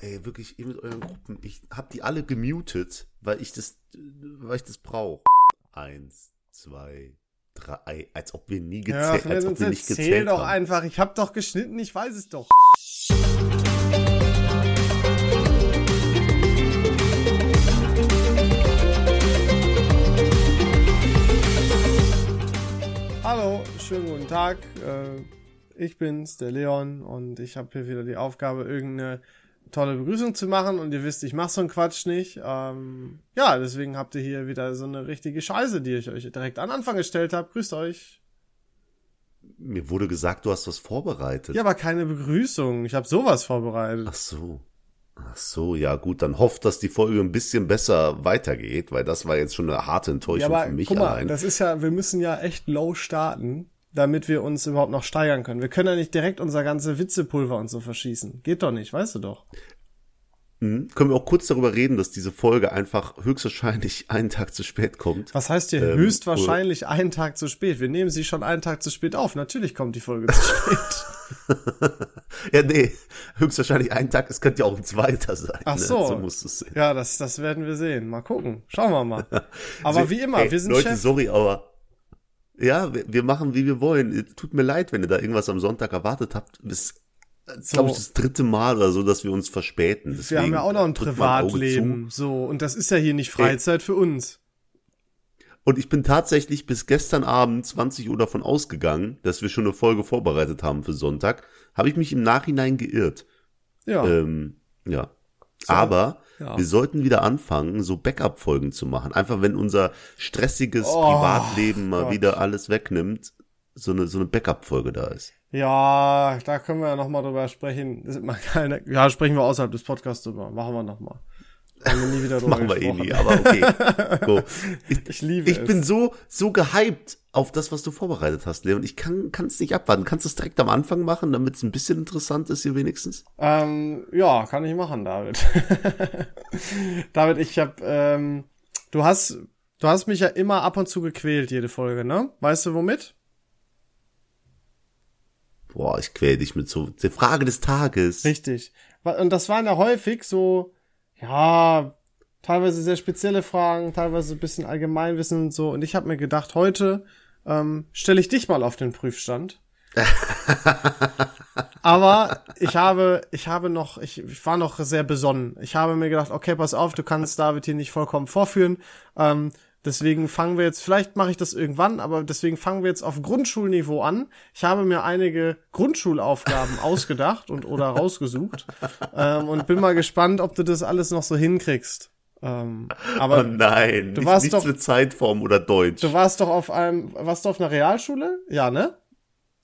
ey, wirklich, ihr mit euren Gruppen. Ich hab die alle gemutet, weil ich das, weil ich das brauche. Eins, zwei, drei, als ob wir nie gezählt, Ja, als ob wir nicht gezählt doch haben. einfach. Ich hab doch geschnitten, ich weiß es doch. Hallo, schönen guten Tag. Äh, Ich bin's, der Leon, und ich habe hier wieder die Aufgabe, irgendeine tolle Begrüßung zu machen. Und ihr wisst, ich mache so einen Quatsch nicht. Ähm, ja, deswegen habt ihr hier wieder so eine richtige Scheiße, die ich euch direkt an Anfang gestellt habe. Grüßt euch. Mir wurde gesagt, du hast was vorbereitet. Ja, aber keine Begrüßung. Ich habe sowas vorbereitet. Ach so. Ach so, ja gut, dann hofft, dass die Folge ein bisschen besser weitergeht, weil das war jetzt schon eine harte Enttäuschung Ja, aber für mich guck mal, allein. das ist ja, wir müssen ja echt low starten, damit wir uns überhaupt noch steigern können. Wir können ja nicht direkt unser ganze Witzepulver und so verschießen. Geht doch nicht, weißt du doch. Mhm. Können wir auch kurz darüber reden, dass diese Folge einfach höchstwahrscheinlich einen Tag zu spät kommt. Was heißt hier Ähm, höchstwahrscheinlich einen Tag zu spät? Wir nehmen sie schon einen Tag zu spät auf. Natürlich kommt die Folge zu spät. Ja, nee, höchstwahrscheinlich einen Tag, es könnte ja auch ein zweiter sein. Ach ne? so. So muss es sein. Ja, das, das werden wir sehen. Mal gucken. Schauen wir mal. Aber wie immer, Ey, wir sind Leute, Chef. sorry, aber ja, wir, wir machen, wie wir wollen. Tut mir leid, wenn ihr da irgendwas am Sonntag erwartet habt. Das ist, glaube ich, das dritte Mal oder so, dass wir uns verspäten. wir Deswegen haben ja auch noch ein Privatleben. So, und das ist ja hier nicht Freizeit für uns. Und ich bin tatsächlich bis gestern Abend 20 Uhr davon ausgegangen, dass wir schon eine Folge vorbereitet haben für Sonntag. Habe ich mich im Nachhinein geirrt. Ja. Ähm, ja. Aber ja. wir sollten wieder anfangen, so Backup-Folgen zu machen. Einfach wenn unser stressiges Oh, Privatleben mal Gott. wieder alles wegnimmt, so eine, so eine Backup-Folge da ist. Ja, da können wir ja noch mal drüber sprechen. Ist mal keine, ja, sprechen wir außerhalb des Podcasts drüber. Machen wir noch mal. Haben wir nie wieder drüber Machen wir eh nie, aber okay. Go. Ich, Ich liebe ich es. bin so, so gehypt auf das, was du vorbereitet hast, Leon. Ich kann es nicht abwarten. Kannst du es direkt am Anfang machen, damit es ein bisschen interessant ist hier wenigstens? Ähm, ja, kann ich machen, David. David, ich hab, ähm, du hast, du hast mich ja immer ab und zu gequält, jede Folge, ne? Weißt du womit? Boah, ich quäl dich mit so der Frage des Tages. Richtig. Und das waren ja häufig so, ja, teilweise sehr spezielle Fragen, teilweise ein bisschen Allgemeinwissen und so. Und ich habe mir gedacht, heute ähm, stelle ich dich mal auf den Prüfstand. Aber ich habe, ich habe noch, ich, ich war noch sehr besonnen. Ich habe mir gedacht, okay, pass auf, du kannst David hier nicht vollkommen vorführen. Ähm, deswegen fangen wir jetzt, vielleicht mache ich das irgendwann, aber deswegen fangen wir jetzt auf Grundschulniveau an. Ich habe mir einige Grundschulaufgaben ausgedacht und oder rausgesucht ähm, und bin mal gespannt, ob du das alles noch so hinkriegst. Ähm, aber oh nein, du nicht- warst nichts doch- mit Zeitform oder Deutsch. du warst doch auf einem, warst du auf einer Realschule? Ja, ne?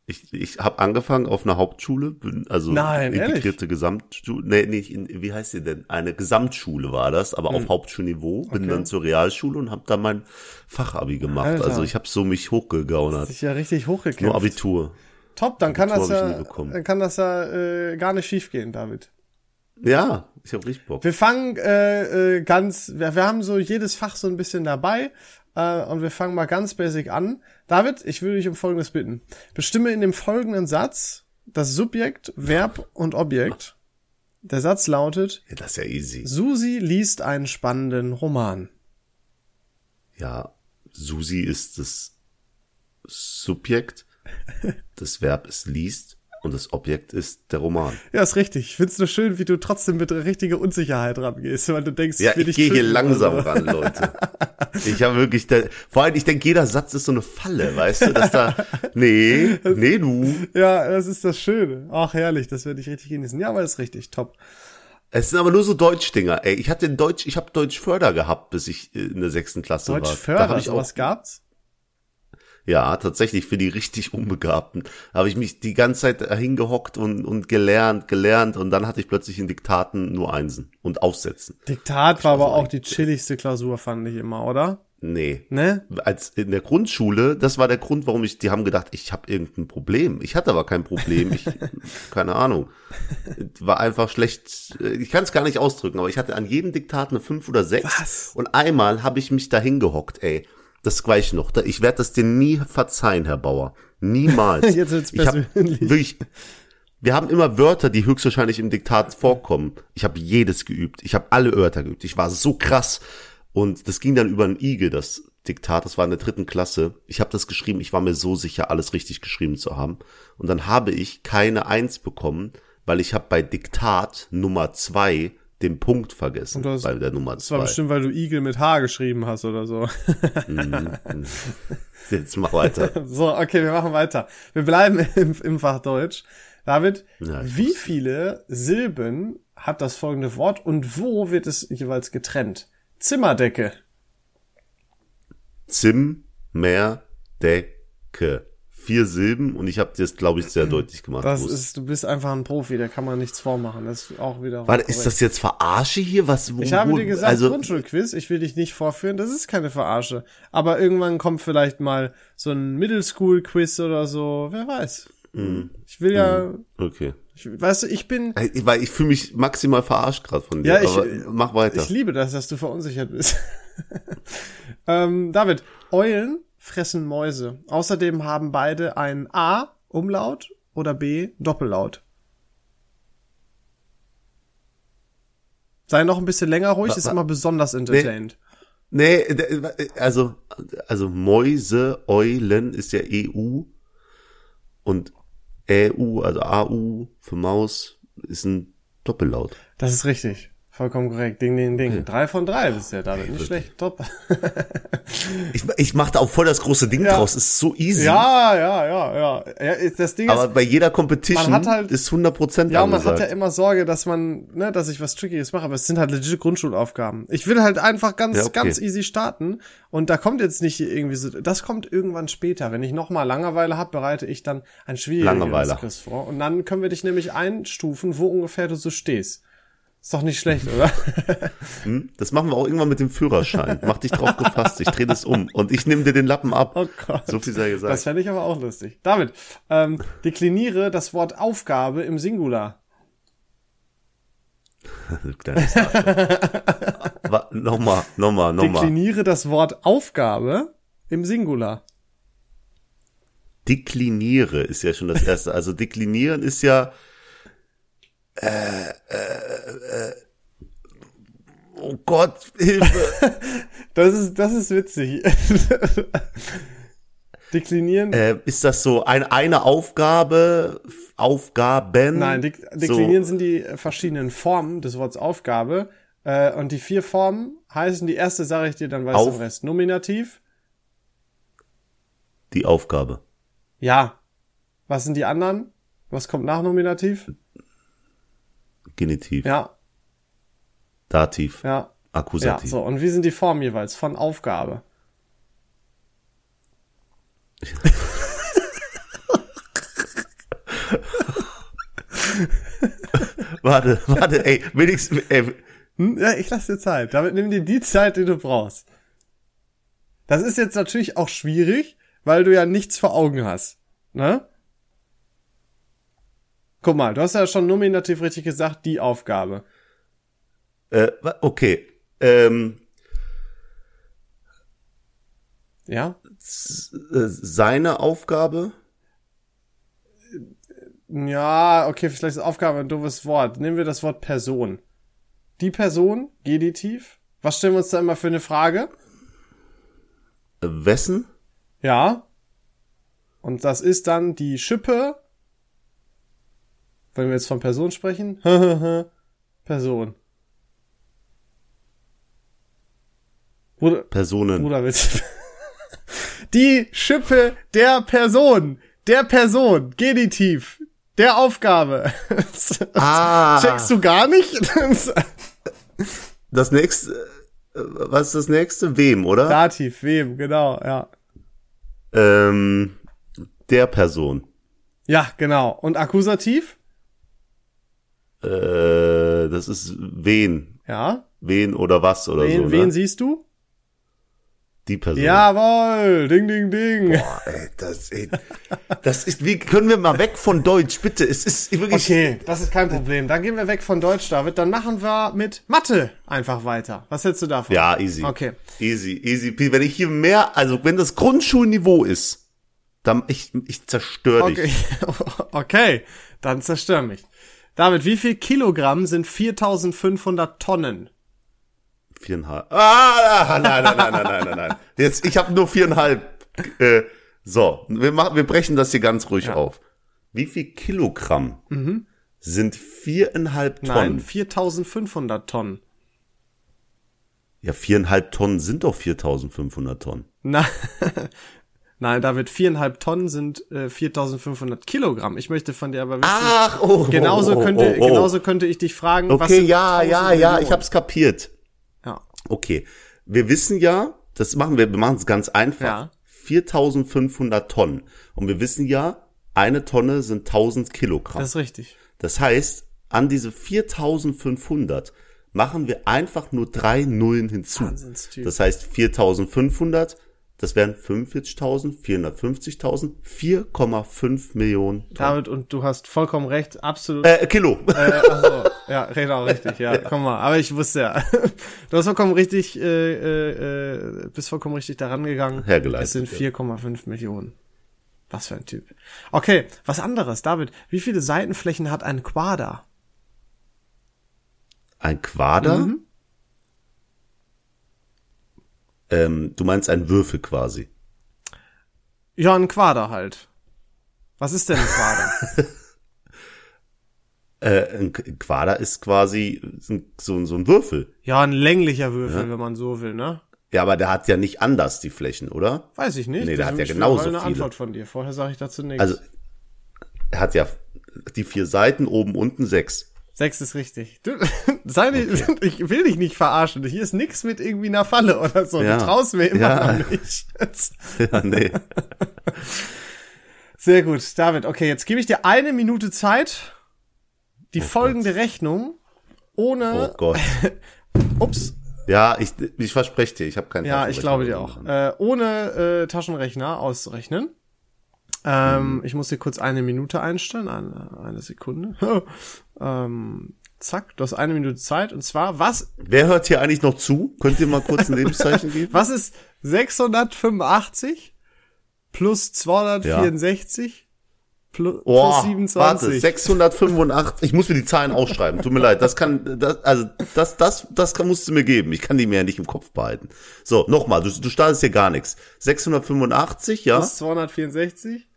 Ich, ich habe angefangen auf einer Hauptschule, bin also Nein, integrierte Gesamtschule, nee, nicht, in, wie heißt sie denn? Eine Gesamtschule war das, aber auf Hauptschulniveau. Bin Hm. Okay. dann zur Realschule und habe da mein Fachabi gemacht. Alter. Also ich habe so mich hochgegaunert. Dich ja richtig hochgekämpft. Nur Abitur. Top, dann kann das Abitur hab ich ja, dann kann das ja äh, gar nicht schief gehen, David. Ja, ich habe richtig Bock. Wir fangen äh, äh, ganz, wir, wir haben so jedes Fach so ein bisschen dabei äh, und wir fangen mal ganz basic an. David, ich würde dich um Folgendes bitten. Bestimme in dem folgenden Satz das Subjekt, Verb und Objekt. Der Satz lautet, Ja, das ist ja easy. Susi liest einen spannenden Roman. Ja, Susi ist das Subjekt, das Verb ist liest und das Objekt ist der Roman. Ja, ist richtig. Ich find's nur schön, wie du trotzdem mit richtiger Unsicherheit rangehst, weil du denkst, Ja, ich dich gehe hier langsam oder ran, Leute. Ich habe wirklich, da, vor allem, ich denke, jeder Satz ist so eine Falle, weißt du, dass da, nee, nee, du. Ja, das ist das Schöne. Ach, herrlich, das werde ich richtig genießen. Ja, aber ist richtig, top. Es sind aber nur so Deutschdinger, ey. Ich hatte Deutsch, ich habe Deutsch Förder gehabt, bis ich äh, in der sechsten Klasse Deutsch war. Da Förder, hab ich auch, sowas gab's? Ja, tatsächlich für die richtig Unbegabten. Habe ich mich die ganze Zeit hingehockt und, und gelernt, gelernt und dann hatte ich plötzlich in Diktaten nur Einsen und Aufsätzen. Diktat war aber so auch die chilligste Klausur, fand ich immer, oder? Nee. Ne? als in der Grundschule, das war der Grund, warum ich, die haben gedacht, ich habe irgendein Problem. Ich hatte aber kein Problem. Ich, keine Ahnung. War einfach schlecht. Ich kann es gar nicht ausdrücken, aber ich hatte an jedem Diktat eine fünf oder sechs. Was? Und einmal habe ich mich da hingehockt, ey. Das weiß ich noch. Da- Ich werde das dir nie verzeihen, Herr Bauer. Niemals. Jetzt wird's Ich hab. Wirklich, wir haben immer Wörter, die höchstwahrscheinlich im Diktat vorkommen. Ich habe jedes geübt. Ich habe alle Wörter geübt. Ich war so krass. Und das ging dann über einen Igel, das Diktat. Das war in der dritten Klasse. Ich habe das geschrieben. Ich war mir so sicher, alles richtig geschrieben zu haben. Und dann habe ich keine Eins bekommen, weil ich habe bei Diktat Nummer zwei den Punkt vergessen das- bei der Nummer Das war bestimmt, weil du Igel mit H geschrieben hast oder so. Jetzt mach weiter. So, okay, wir machen weiter. Wir bleiben im, im Fach Deutsch. David, Ja, wie viele Silben hat das folgende Wort und wo wird es jeweils getrennt? Zimmerdecke. Zimmer, Decke. Vier Silben und ich habe das, glaube ich, sehr deutlich gemacht. Das ist, du bist einfach ein Profi, da kann man nichts vormachen. Das ist auch wieder. Warte, ist das jetzt Verarsche hier? Was? Wo, Ich habe dir gesagt, also, Grundschulquiz, ich will dich nicht vorführen, das ist keine Verarsche. Aber irgendwann kommt vielleicht mal so ein Middle School Quiz oder so, wer weiß. Mhm. Ich will ja, okay. ich, weißt du, ich bin, Weil ich fühle mich maximal verarscht gerade von dir. Ja, ich- aber mach weiter. ich liebe das, dass du verunsichert bist. ähm, David, Eulen fressen Mäuse. Außerdem haben beide ein A, Umlaut, oder B, Doppellaut. Sei noch ein bisschen länger ruhig, ist immer besonders entertained. nee, d- also, also Mäuse, Eulen ist ja EU und EU, also AU für Maus ist ein Doppellaut. Das ist richtig. Vollkommen korrekt. Ding, ding, ding. Drei von drei bisher, David. Nicht schlecht. Top. Ich, ich mache da auch voll das große Ding Ja. draus. Ist so easy. ja, ja, ja, ja. ja ist- das Ding Aber ist, bei jeder Competition Man hat halt- ist 100% ja, man hat angesagt. ja immer Sorge, dass man, ne, dass ich was Trickiges mache, aber es sind halt legit Grundschulaufgaben. Ich will halt einfach ganz, Ja, okay. ganz easy starten und da kommt jetzt nicht irgendwie so, das kommt irgendwann später. Wenn ich nochmal Langeweile habe, bereite ich dann ein Langeweile. Quiz vor und dann können wir dich nämlich einstufen, wo ungefähr du so stehst. Ist doch nicht schlecht, oder? Hm? Das machen wir auch irgendwann mit dem Führerschein. Mach dich drauf gefasst, ich dreh das um und ich nehme dir den Lappen ab. Oh Gott. So viel sei Das gesagt. fände ich aber auch lustig. David, ähm, dekliniere das Wort Aufgabe im Singular. Nochmal, nochmal, nochmal. Dekliniere das Wort Aufgabe im Singular. Dekliniere ist ja schon das erste. Also deklinieren ist ja. Äh, äh, äh, oh Gott, Hilfe. Das ist, das ist witzig. Deklinieren. äh, ist das so ein, eine Aufgabe, Aufgaben? Nein, dek deklinieren so, sind die verschiedenen Formen des Wortes Aufgabe. Äh, und die vier Formen heißen, die erste sage ich dir, dann weißt du Auf- den Rest. Nominativ. die Aufgabe. Ja. Was sind die anderen? Was kommt nach Nominativ? Genitiv, Ja, Dativ, ja. Ja, Akkusativ. so. Und wie sind die Formen jeweils von Aufgabe? Warte, warte, ey, wenigstens, ey, Hm? Ja, ich lasse dir Zeit. Damit nimm dir die Zeit, die du brauchst. Das ist jetzt natürlich auch schwierig, weil du ja nichts vor Augen hast. Ne? Guck mal, du hast ja schon nominativ richtig gesagt, die Aufgabe. äh, okay, ähm, Ja? äh, seine Aufgabe, Ja, okay, vielleicht ist Aufgabe ein doofes Wort. Nehmen wir das Wort Person. Die Person, Genitiv. Was stellen wir uns da immer für eine Frage? äh, wessen? Ja. Und das ist dann die Schippe. Wenn wir jetzt von Person sprechen. Person. Bruder, Personen. Bruder willst Die Schippe der Person. Der Person. Genitiv. Der Aufgabe. Ah. Checkst du gar nicht? Das nächste, äh, was ist das nächste? Wem, oder? Dativ, wem, genau, ja. Ähm, der Person. Ja, genau. Und Akkusativ? Äh, das ist wen. Ja. Wen oder was oder Wen, so. wen ne? siehst du? Die Person. Jawohl, ding, ding, ding. Boah, ey, das, ey, das ist, wie können wir mal weg von Deutsch, bitte? Es ist wirklich. Okay, das ist kein Problem. Dann gehen wir weg von Deutsch, David. Dann machen wir mit Mathe einfach weiter. Was hältst du davon? Ja, easy. Okay. Easy, easy. Wenn ich hier mehr, also wenn das Grundschulniveau ist, Dann, ich, ich zerstör Okay. dich. okay, dann zerstör mich. David, wie viel Kilogramm sind 4500 Tonnen? Viereinhalb. Ah, nein, nein, nein, nein, nein, nein, nein. Jetzt, ich habe nur viereinhalb. Äh, so, wir machen, wir brechen das hier ganz ruhig auf. Wie viel Kilogramm sind viereinhalb Nein, Tonnen? 4500 Tonnen. Ja, viereinhalb Tonnen sind doch 4500 Tonnen. Na, Nein, David, viereinhalb Tonnen sind äh, 4500 Kilogramm. Ich möchte von dir aber wissen, Ach, oh, genauso oh, oh, könnte, oh, oh. genauso könnte ich dich fragen, was Okay, ja, 1000 ja, ja, Millionen? ich hab's kapiert. Ja. Okay, wir wissen ja, das machen wir, wir machen es ganz einfach. Ja. 4500 Tonnen. Und wir wissen ja, eine Tonne sind 1000 Kilogramm. Das ist richtig. Das heißt, an diese 4500 machen wir einfach nur drei Nullen hinzu. Das heißt 4500, das wären 45.000, 450.000, 4,5 Millionen Tonnen. David, und du hast vollkommen recht, absolut. Äh, Kilo. Äh, also, ja, genau, richtig, ja, komm mal. Aber ich wusste ja. Du hast vollkommen richtig, äh, äh, äh, bist vollkommen richtig daran gegangen. Hergeleitet, Es sind ja. 4,5 Millionen. Was für ein Typ. Okay, was anderes, David. Wie viele Seitenflächen hat ein Quader? Ein Quader? Mhm. Ähm, du meinst ein Würfel quasi. Ja, ein Quader halt. Was ist denn ein Quader? Äh, ein Quader ist quasi so, so ein Würfel. ja, ein länglicher Würfel, wenn man so will, ne? Ja, aber der hat ja nicht anders die Flächen, oder? Weiß ich nicht. Nee, der hat ja genauso mal eine viele. Antwort von dir. Vorher sage ich dazu nichts. Also, er hat ja die vier Seiten, oben, unten sechs. Sechs ist richtig. Du, sei nicht, ich will dich nicht verarschen. Hier ist nix mit irgendwie einer Falle oder so. Ja. Du traust mir immer Ja. noch nicht. Ja, nee. Sehr gut, David. Okay, jetzt gebe ich dir eine Minute Zeit, die folgende Rechnung Oh ohne, Gott. ups, Ja, ich, ich verspreche dir, ich habe keinen ja, ich glaube dir auch, äh, ohne äh, Taschenrechner auszurechnen. Ähm, Ich muss hier kurz eine Minute einstellen, eine, eine Sekunde. ähm, zack, du hast eine Minute Zeit. Und zwar, was Wer hört hier eigentlich noch zu? Könnt ihr mal kurz ein Lebenszeichen geben? Was ist 685 plus 264 plus, Oh, plus 27? warte, 685. Ich muss mir die Zahlen aufschreiben. Tut mir leid. Das kann, das, also das, das, das kann, musst du mir geben. Ich kann die mir ja nicht im Kopf behalten. So, nochmal. Du, du startest hier gar nichts. 685, ja. plus 264?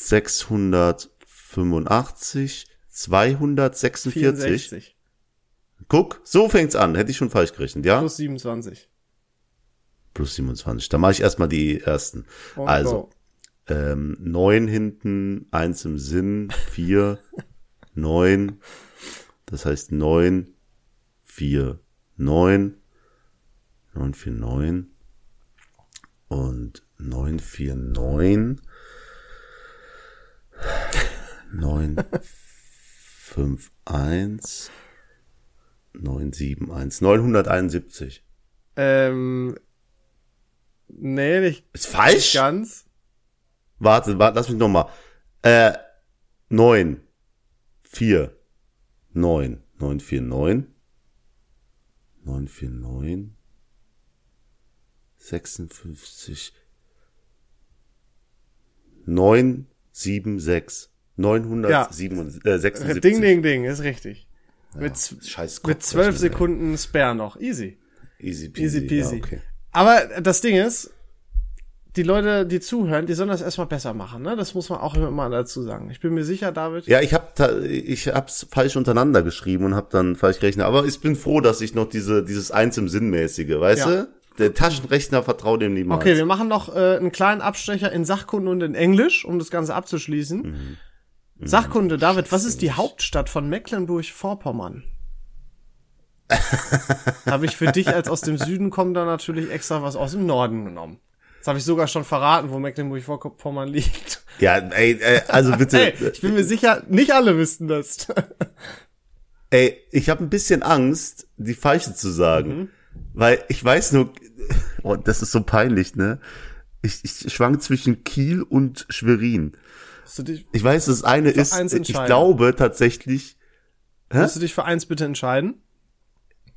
685, 246. 64 Guck, so fängt's an. Hätte ich schon falsch gerechnet, ja? plus 27. Plus 27. Dann mache ich erstmal die ersten. Und also, go. ähm, neun hinten, eins im Sinn, vier, neun. Das heißt neun, vier, neun, neun, vier, neun und neun, vier, neun, neun, fünf, eins, neun, sieben, eins, neunhunderteinundsiebzig. Ähm, nee, nicht Ist falsch? ganz. Warte, warte, lass mich noch mal. Äh, neun, vier, neun, neun, vier, neun, neun, vier, neun, sechsundfünfzig, neun, sieben, sechs, neunhundertsechsundsiebzig. Ding, ding, ding, ist richtig. mit, z- Scheiß mit Kopfrechnen, 12 ey. Sekunden Spare noch. Easy. Easy peasy. Easy peasy. Ja, okay. Aber das Ding ist, die Leute, die zuhören, die sollen das erstmal besser machen, ne? Das muss man auch immer mal dazu sagen. Ich bin mir sicher, David. Ja, ich hab ta- ich hab's falsch untereinander geschrieben und hab dann falsch gerechnet. Aber ich bin froh, dass ich noch diese dieses eins im Sinnmäßige, weißt Ja. du? Der Taschenrechner vertraut dem niemals. Okay, wir machen noch äh, einen kleinen Abstecher in Sachkunde und in Englisch, um das Ganze abzuschließen. Sachkunde, David, was ist die Hauptstadt von Mecklenburg-Vorpommern? habe ich für dich als aus dem Süden kommender natürlich extra was aus dem Norden genommen. Das habe ich sogar schon verraten, wo Mecklenburg-Vorpommern liegt. Ja, ey, ey also bitte. Ey, ich bin mir sicher, nicht alle wüssten das. Ey, ich habe ein bisschen Angst, die falsche zu sagen, weil ich weiß nur, oh, das ist so peinlich, ne? Ich, ich schwank zwischen Kiel und Schwerin. Dich, Ich weiß, das eine ist, ich glaube tatsächlich, musst du dich für eins bitte entscheiden?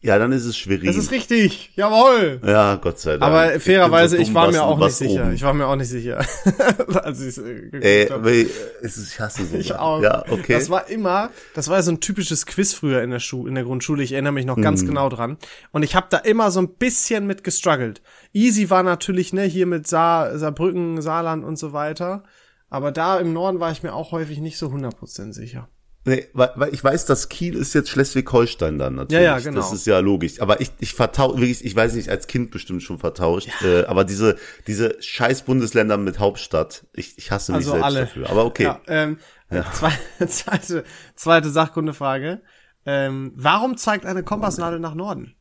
Ja, dann ist es Schwerin. Das ist richtig. Jawohl. ja, Gott sei Dank. Aber fairerweise, ich, so dumm, war mir auch nicht sicher. oben. Ich war mir auch nicht sicher. Als ich's, äh, Ey, hab. weil, es ist, ich hasse so. Ich auch. Ja, okay. Das war immer, das war so ein typisches Quiz früher in der Schule, in der Grundschule. Ich erinnere mich noch Mhm. ganz genau dran. Und ich habe da immer so ein bisschen mit gestruggelt. Easy war natürlich, ne, hier mit Saar, Saarbrücken, Saarland und so weiter. Aber da im Norden war ich mir auch häufig nicht so 100% sicher. Nee, weil, weil ich weiß, dass Kiel ist jetzt Schleswig-Holstein dann natürlich. Ja, ja, genau. Das ist ja logisch. Aber ich, ich vertausche, wirklich, ich weiß nicht, als Kind bestimmt schon vertauscht. Äh, aber diese, diese scheiß Bundesländer mit Hauptstadt, ich, ich hasse mich Also selbst alle. dafür. Aber okay. Ja, ähm, Zwei, zweite, zweite Sachkundefrage. Ähm, warum zeigt eine Kompassnadel nach Norden?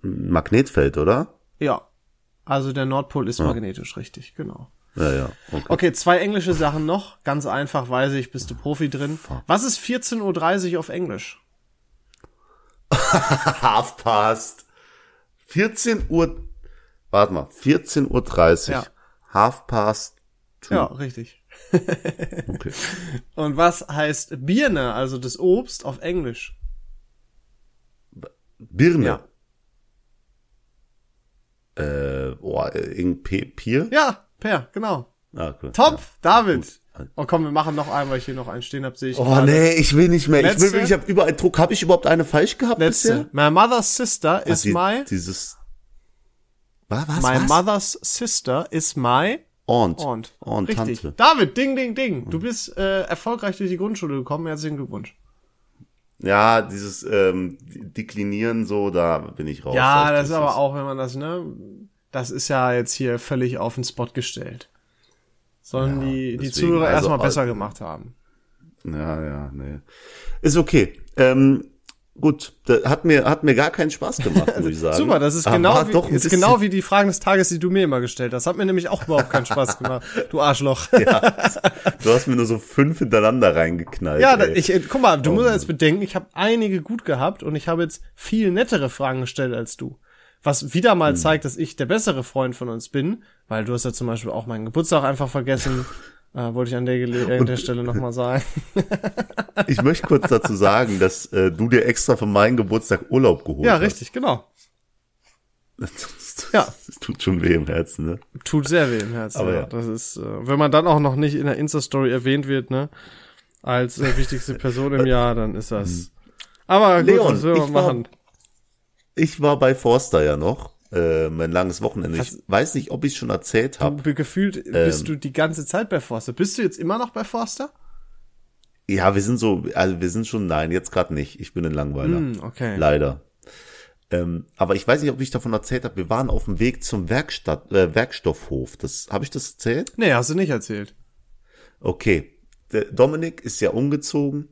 Magnetfeld, oder? Ja. Also der Nordpol ist magnetisch, richtig, genau. Ja, ja. Okay. Okay, zwei englische Sachen noch. Ganz einfach, weiß ich, bist du Profi drin. Was ist 14.30 Uhr auf Englisch? Half past. 14 Uhr, warte mal, 14.30 Uhr. Ja. Half past. two. Ja, richtig. Okay. Und was heißt Birne, also das Obst, auf Englisch? Birne. Ja. Äh, boah, äh, P- Pier? Ja, Per, genau. Ah, cool. Top, David. Oh komm, wir machen noch einen, weil ich hier noch einen stehen habe, sehe ich Oh gerade. nee, ich will nicht mehr. Ich Letzte? will, ich habe überall Druck. Habe ich überhaupt eine falsch gehabt Letzte. bisher? My mother's sister is Die- my... Dieses. Was? was My was? mother's sister is my... Aunt. Aunt. Aunt, Richtig. Tante. David, ding, ding, ding. Du bist äh, erfolgreich durch die Grundschule gekommen. Herzlichen Glückwunsch. Ja, dieses ähm, Deklinieren so, da bin ich raus. Ja, Also, das ist aber auch, wenn man das, ne, das ist ja jetzt hier völlig auf den Spot gestellt. Sollen Ja, die, die deswegen, Zuhörer also, erstmal besser gemacht haben. Ja, ja, nee. Ist okay. Ähm, gut, hat mir hat mir gar keinen Spaß gemacht, muss ich sagen. Super, das ist Aber genau war wie, ist genau wie die Fragen des Tages, die du mir immer gestellt hast. Hat mir nämlich auch überhaupt keinen Spaß gemacht. Du Arschloch. Ja, Du hast mir nur so fünf hintereinander reingeknallt. da, ey. ich, äh, guck mal, du Oh musst jetzt bedenken, ich habe einige gut gehabt und ich habe jetzt viel nettere Fragen gestellt als du. Was wieder Hm. mal zeigt, dass ich der bessere Freund von uns bin, weil du hast ja zum Beispiel auch meinen Geburtstag einfach vergessen. Äh, wollte ich an der, Gele äh, an der Stelle nochmal sagen. Ich möchte kurz dazu sagen, dass äh, du dir extra für meinen Geburtstag Urlaub geholt Ja, hast. richtig, genau. Das, Ja. das tut schon weh im Herzen, ne? Tut sehr weh im Herzen. Aber ja. ja. Das ist, äh, wenn man dann auch noch nicht in der Insta-Story erwähnt wird, ne, als äh, wichtigste Person im Jahr, dann ist das. Aber gut, Leon, was will man ich war- machen? Ich war bei Forster ja noch, äh, mein langes Wochenende. Ich weiß nicht, ob ich schon erzählt habe. Gefühlt Ähm. bist du die ganze Zeit bei Forster. Bist du jetzt immer noch bei Forster? Ja, wir sind so, also wir sind schon, nein, jetzt gerade nicht. Ich bin ein Langweiler. Hm, okay. Leider. Ähm, aber ich weiß nicht, ob ich davon erzählt habe. Wir waren auf dem Weg zum Werkstatt, äh, Werkstoffhof. Das habe ich das erzählt? Nee, hast du nicht erzählt. Okay. Der Dominik ist ja umgezogen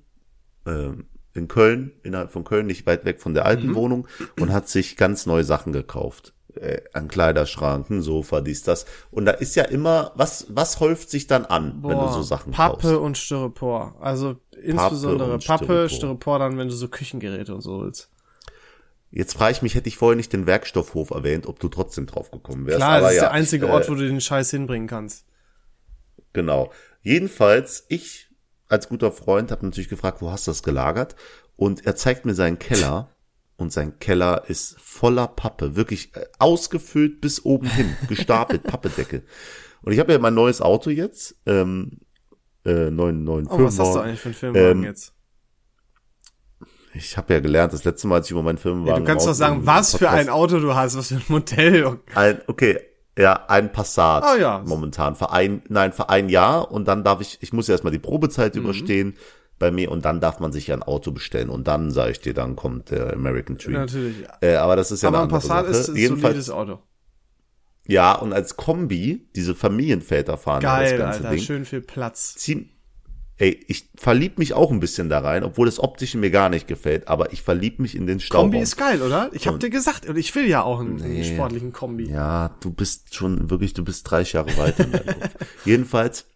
ähm, in Köln, innerhalb von Köln, nicht weit weg von der Mhm. alten Wohnung und hat sich ganz neue Sachen gekauft. Äh, ein Kleiderschrank, ein Sofa, dies, das. Und da ist ja immer, was, was häuft sich dann an, wenn du so Sachen Pappe kaufst? und Styropor. Also insbesondere und Pappe, Styropor. Styropor dann, wenn du so Küchengeräte und so willst. Jetzt frage ich mich, hätte ich vorher nicht den Werkstoffhof erwähnt, ob du trotzdem drauf gekommen wärst. Klar, Aber das ist ja, der einzige äh, Ort, wo du den Scheiß hinbringen kannst. Genau. Jedenfalls, ich als guter Freund habe natürlich gefragt, wo hast du das gelagert? Und er zeigt mir seinen Keller und sein Keller ist voller Pappe, wirklich äh, ausgefüllt bis oben hin, gestapelt, Pappedecke. Und ich habe ja mein neues Auto jetzt, ähm, äh, neuen neuen Oh, was hast du eigentlich für einen Firmenwagen Ähm, jetzt? Ich habe ja gelernt, das letzte Mal, als ich über meinen Ja, Firmenwagen du kannst doch sagen, was für ein Auto du hast, was für ein Modell. Ein, okay, ja, ein Passat Oh ja. momentan. Für ein, nein, für ein Jahr und dann darf ich, ich muss ja erstmal die Probezeit Mhm. überstehen bei mir und dann darf man sich ja ein Auto bestellen und dann, sage ich dir, dann kommt der American Dream. Natürlich. Äh, aber das ist ja Aber eine ein andere Passat Sache. ist ein Jedenfalls, solides Auto. ja, und als Kombi, diese Familienväter fahren ja Geil, das ganze Alter. Ding. Schön viel Platz. Zieh, ey, ich verlieb mich auch ein bisschen da rein, obwohl das Optische mir gar nicht gefällt, aber ich verlieb mich in den Stauraum. Kombi ist geil, oder? Ich hab dir gesagt, und ich will ja auch einen, einen sportlichen Kombi. Ja, du bist schon wirklich, du bist 30 Jahre weiter in deinem Kopf. Jedenfalls,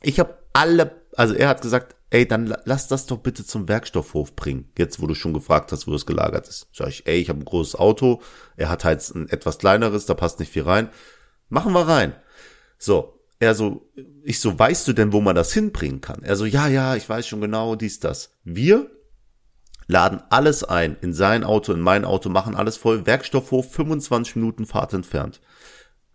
ich habe alle, also er hat gesagt, ey, dann la- lass das doch bitte zum Werkstoffhof bringen. Jetzt, wo du schon gefragt hast, wo es gelagert ist. Sag ich, ey, ich habe ein großes Auto, er hat halt ein etwas kleineres, da passt nicht viel rein. Machen wir rein. So, er so, ich so, weißt du denn, wo man das hinbringen kann? Er so, ja, ja, ich weiß schon genau, dies, das. Wir laden alles ein, in sein Auto, in mein Auto, machen alles voll, Werkstoffhof, 25 Minuten Fahrt entfernt.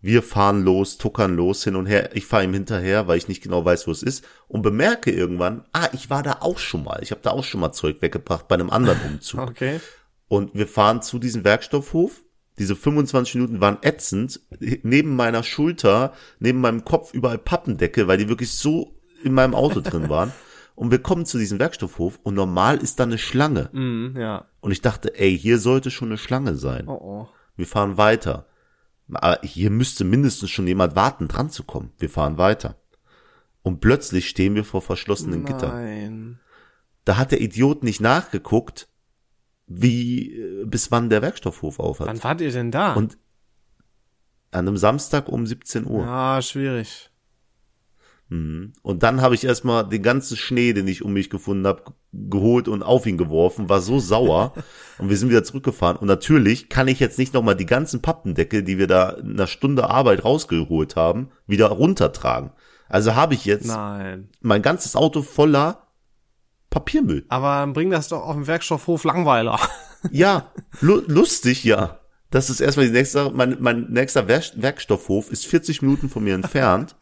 Wir fahren los, tuckern los, hin und her. Ich fahre ihm hinterher, weil ich nicht genau weiß, wo es ist. Und bemerke irgendwann, ah, ich war da auch schon mal. Ich habe da auch schon mal Zeug weggebracht bei einem anderen Umzug. Okay. Und wir fahren zu diesem Werkstoffhof. Diese 25 Minuten waren ätzend. Neben meiner Schulter, neben meinem Kopf überall Pappendecke, weil die wirklich so in meinem Auto drin waren. Und wir kommen zu diesem Werkstoffhof und normal ist da eine Schlange. Mhm, ja. Und ich dachte, ey, hier sollte schon eine Schlange sein. Oh, oh. Wir fahren weiter. Aber hier müsste mindestens schon jemand warten, dran zu kommen. Wir fahren weiter. Und plötzlich stehen wir vor verschlossenen Gittern. Nein. Da hat der Idiot nicht nachgeguckt, wie, äh, bis wann der Werkstoffhof auf hat. Wann wart ihr denn da? Und an einem Samstag um 17 Uhr. ah, schwierig. Mhm. Und dann habe ich erstmal den ganzen Schnee, den ich um mich gefunden habe, geholt und auf ihn geworfen, war so sauer und wir sind wieder zurückgefahren. Und natürlich kann ich jetzt nicht nochmal die ganzen Pappendeckel, die wir da in einer Stunde Arbeit rausgeholt haben, wieder runtertragen. Also habe ich jetzt Nein. mein ganzes Auto voller Papiermüll. Aber bring das doch auf den Werkstoffhof Langweiler. Ja, lu lustig, ja. Das ist erstmal die nächste, mein, mein nächster Werk Werkstoffhof ist 40 Minuten von mir entfernt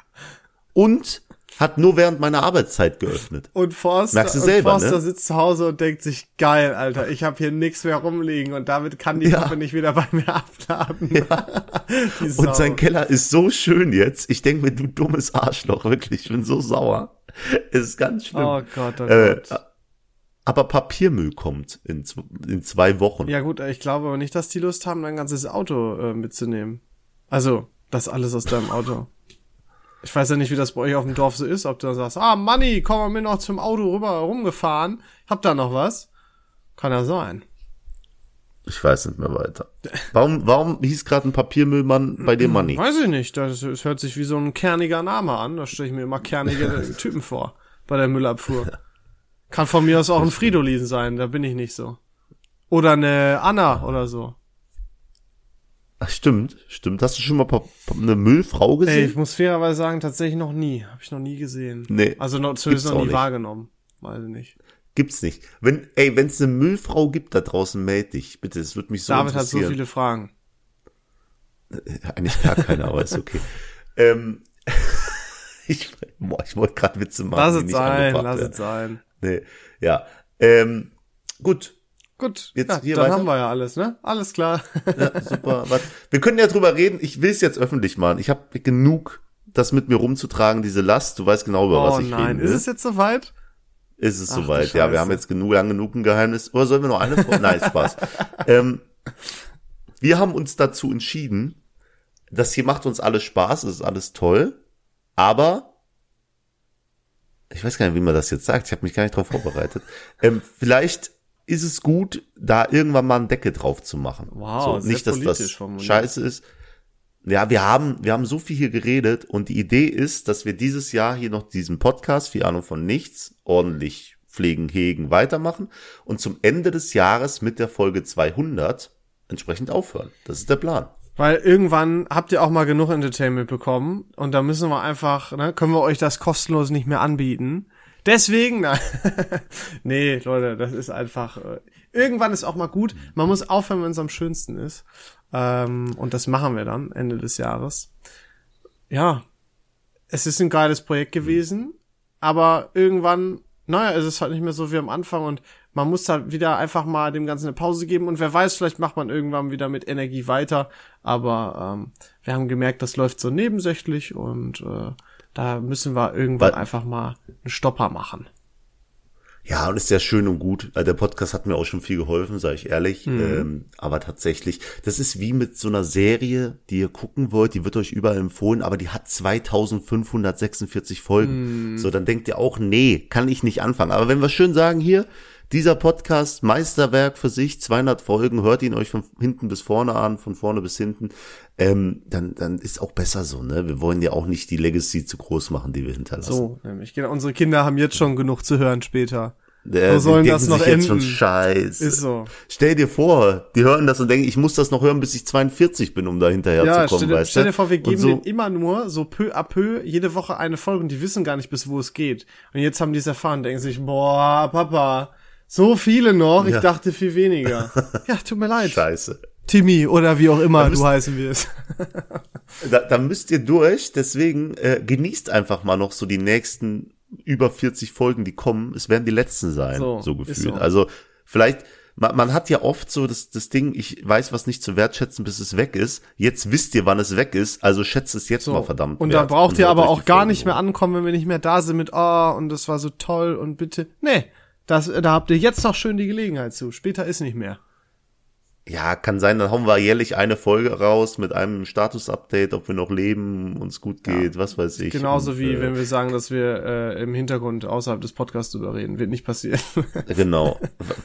und hat nur während meiner Arbeitszeit geöffnet. Und Forster, Merkst du selber, und Forster ne? sitzt zu Hause und denkt sich, geil, Alter, ich habe hier nichts mehr rumliegen und damit kann die Ja. Nicht wieder bei mir abladen. Sau. Und sein Keller ist so schön jetzt. Ich denke mir, du dummes Arschloch, wirklich, ich bin so sauer. Es ist ganz schlimm. Oh Gott, oh Äh, Gott. aber Papiermüll kommt in, in zwei Wochen. Ja gut, ich glaube aber nicht, dass die Lust haben, dein ganzes Auto äh, mitzunehmen. Also, das alles aus deinem Auto. Ich weiß ja nicht, wie das bei euch auf dem Dorf so ist, ob du dann sagst, ah, Manni, komm mal mit noch zum Auto rüber rumgefahren. Hab da noch was? Kann ja sein. Ich weiß nicht mehr weiter. Warum, warum hieß gerade ein Papiermüllmann bei dir Money? Weiß ich nicht. Das, das hört sich wie so ein kerniger Name an. Da stelle ich mir immer kernige Typen vor bei der Müllabfuhr. Kann von mir aus auch ein Fridolin sein, da bin ich nicht so. Oder eine Anna oder so. Ach, stimmt, stimmt. Hast du schon mal eine Müllfrau Ey, gesehen? ich muss fairerweise sagen, tatsächlich noch nie. Habe ich noch nie gesehen. Nee, Also noch, zumindest noch nie nicht. wahrgenommen. Weiß ich nicht. Gibt's nicht. Wenn, ey, wenn es eine Müllfrau gibt da draußen, melde dich. Bitte, es würde mich so David hat so interessieren. viele Fragen. Eigentlich gar keine, aber ist okay. Ähm, ich boah, ich wollte gerade Witze machen. Lass es sein, lass es sein. Nee, ja. Ähm, gut, Gut, Jetzt ja, hier dann weiter? haben wir ja alles, ne? Alles klar. ja, super. Was, wir können ja drüber reden. Ich will es jetzt öffentlich machen. Ich habe genug, das mit mir rumzutragen, diese Last. Du weißt genau, über oh was ich nein, reden ist will. es jetzt soweit? Ist es Ach, soweit? Ja, wir haben jetzt genug, lang genug ein Geheimnis. Oder sollen wir noch eine? Nein, Spaß. ähm, wir haben uns dazu entschieden, das hier macht uns alles Spaß, es ist alles toll, aber ich weiß gar nicht, wie man das jetzt sagt. Ich habe mich gar nicht darauf vorbereitet. ähm, vielleicht ist es gut, da irgendwann mal einen Deckel drauf zu machen. Wow, sehr nicht, dass das formuliert. scheiße ist. Ja, wir haben, wir haben so viel hier geredet und die Idee ist, dass wir dieses Jahr hier noch diesen Podcast, viel Ahnung von nichts, ordentlich pflegen, hegen, weitermachen und zum Ende des Jahres mit der Folge 200 entsprechend aufhören. Das ist der Plan. Weil irgendwann habt ihr auch mal genug Entertainment bekommen und da müssen wir einfach, ne, können wir euch das kostenlos nicht mehr anbieten. Deswegen, nein. nee, Leute, das ist einfach, äh, irgendwann ist auch mal gut. Man muss aufhören, wenn es am schönsten ist. Ähm, und das machen wir dann Ende des Jahres. Ja, es ist ein geiles Projekt gewesen, aber irgendwann, naja, es ist halt nicht mehr so wie am Anfang und man muss halt wieder einfach mal dem Ganzen eine Pause geben und wer weiß, vielleicht macht man irgendwann wieder mit Energie weiter, aber ähm, wir haben gemerkt, das läuft so nebensächlich und äh, da müssen wir irgendwann Weil- einfach mal einen Stopper machen. Ja, und ist ja schön und gut. Äh, Der Podcast hat mir auch schon viel geholfen, sage ich ehrlich. Mhm. Ähm, aber tatsächlich, das ist wie mit so einer Serie, die ihr gucken wollt, die wird euch überall empfohlen, aber die hat 2546 Folgen. Mhm. So, dann denkt ihr auch, nee, kann ich nicht anfangen. Aber wenn wir schön sagen, hier, dieser Podcast, Meisterwerk für sich, 200 Folgen, hört ihn euch von hinten bis vorne an, von vorne bis hinten, ähm, dann, dann ist auch besser so, ne? Wir wollen ja auch nicht die Legacy zu groß machen, die wir hinterlassen. So, nämlich. Genau, unsere Kinder haben jetzt schon genug zu hören später. Der, Wo sollen das noch sich jetzt schon enden? Scheiße. Ist so. Stell dir vor, die hören das und denken, ich muss das noch hören, bis ich 42 bin, um da hinterher Ja, zu kommen, stell, dir- weißt stell dir vor, wir geben so, denen immer nur so peu à peu jede Woche eine Folge und die wissen gar nicht, bis wo es geht. Und jetzt haben die es erfahren, denken sich, boah, Papa, So viele noch, ich Ja. dachte viel weniger. Ja, tut mir leid. Scheiße. Timmy oder wie auch immer müsst- du heißen wirst. Da, da müsst ihr durch, deswegen äh, genießt einfach mal noch so die nächsten über 40 Folgen, die kommen. Es werden die letzten sein, So, so, gefühlt. so. Also vielleicht, man, man hat ja oft so das, das Ding, ich weiß was nicht zu wertschätzen, bis es weg ist. Jetzt wisst ihr, wann es weg ist, also schätzt es jetzt mal verdammt. und da braucht ihr aber auch gar Folgen nicht mehr an. ankommen, wenn wir nicht mehr da sind mit, oh, und das war so toll und bitte. Nee, das, da habt ihr jetzt noch schön die Gelegenheit zu. Später ist nicht mehr. Ja, kann sein, dann hauen wir jährlich eine Folge raus mit einem Status-Update, ob wir noch leben, uns gut geht, was weiß ich. Genauso Und, wie äh, wenn wir sagen, dass wir äh, im Hintergrund außerhalb des Podcasts drüber reden. Wird nicht passieren. Genau.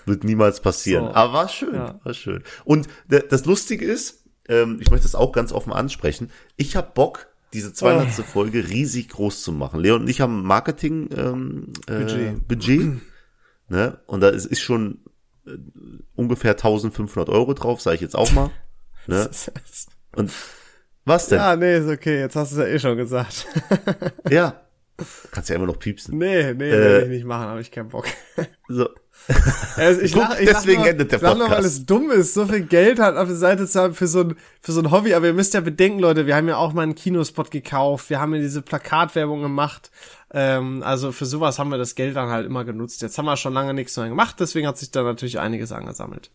Wird niemals passieren. So. Aber war schön, Ja. war schön. Und das Lustige ist, ähm, ich möchte das auch ganz offen ansprechen, ich habe Bock, diese 200. Oh. Folge riesig groß zu machen. Leon und ich haben Marketing ähm, äh, Budget. Ne? Und da ist, ist schon äh, ungefähr 1500 Euro drauf, sage ich jetzt auch mal. ne? Und was denn? ja, nee, ist okay. Jetzt hast du es ja eh schon gesagt. Ja. Kannst ja immer noch piepsen. nee, nee, Äh, will ich nicht machen, habe ich keinen Bock. So. Also ich Guck, lach, ich deswegen lach nur, endet der ich lach nur, weil Podcast. es dumm ist, so viel Geld hat auf der Seite zu haben für so ein, für so ein Hobby. Aber ihr müsst ja bedenken, Leute, wir haben ja auch mal einen Kinospot gekauft, wir haben ja diese Plakatwerbung gemacht. Ähm, also für sowas haben wir das Geld dann halt immer genutzt. Jetzt haben wir schon lange nichts mehr gemacht, deswegen hat sich da natürlich einiges angesammelt.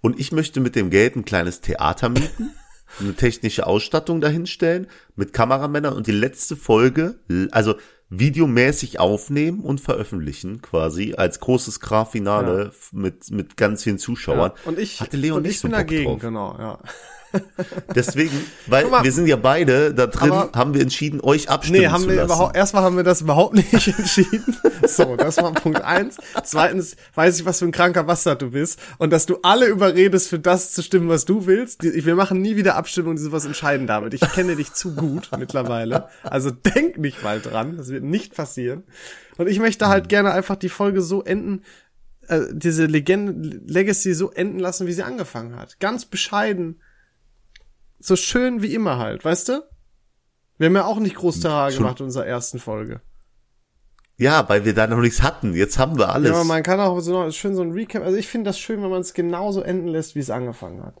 Und ich möchte mit dem Geld ein kleines Theater mieten, eine technische Ausstattung dahinstellen, mit Kameramännern und die letzte Folge, also videomäßig aufnehmen und veröffentlichen, quasi als großes Graffinale f- mit, mit ganz vielen Zuschauern. Und ich, hatte Leon und nicht ich so bin Bock dagegen, drauf. genau, ja. Deswegen, weil mal. wir sind ja beide da drin, haben wir entschieden, euch abstimmen Nee, haben zu wir lassen. überhaupt, erstmal haben wir das überhaupt nicht entschieden. So, das war Punkt eins. Zweitens weiß ich, was für ein kranker Bastard du bist und dass du alle überredest, für das zu stimmen, was du willst. Wir machen nie wieder Abstimmungen, die sowas entscheiden, David. Ich kenne dich zu gut mittlerweile. Also denk nicht mal dran. Das wird nicht passieren. Und ich möchte halt gerne einfach die Folge so enden, äh, diese Legende, Legacy so enden lassen, wie sie angefangen hat. Ganz bescheiden. So schön wie immer halt, weißt du? Wir haben ja auch nicht groß Schon- gemacht in unserer ersten Folge. ja, weil wir da noch nichts hatten. Jetzt haben wir alles. Ja, aber man kann auch so noch schön so ein Recap. Also ich finde das schön, wenn man es genauso enden lässt, wie es angefangen hat.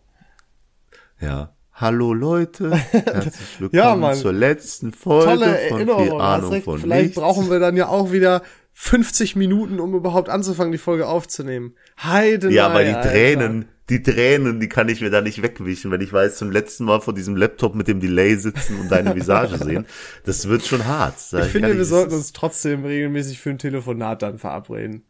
Ja. Hallo Leute, herzlich willkommen Ja, Mann. zur letzten Folge Tolle von viel Ahnung recht. von Vielleicht nichts. brauchen wir dann ja auch wieder 50 Minuten, um überhaupt anzufangen, die Folge aufzunehmen. Heide Ja, aber die Tränen, die Tränen, die kann ich mir da nicht wegwischen, wenn ich weiß, zum letzten Mal vor diesem Laptop mit dem Delay sitzen und deine Visage sehen. Das wird schon hart. sag Ich finde, wir sollten uns trotzdem regelmäßig für ein Telefonat dann verabreden.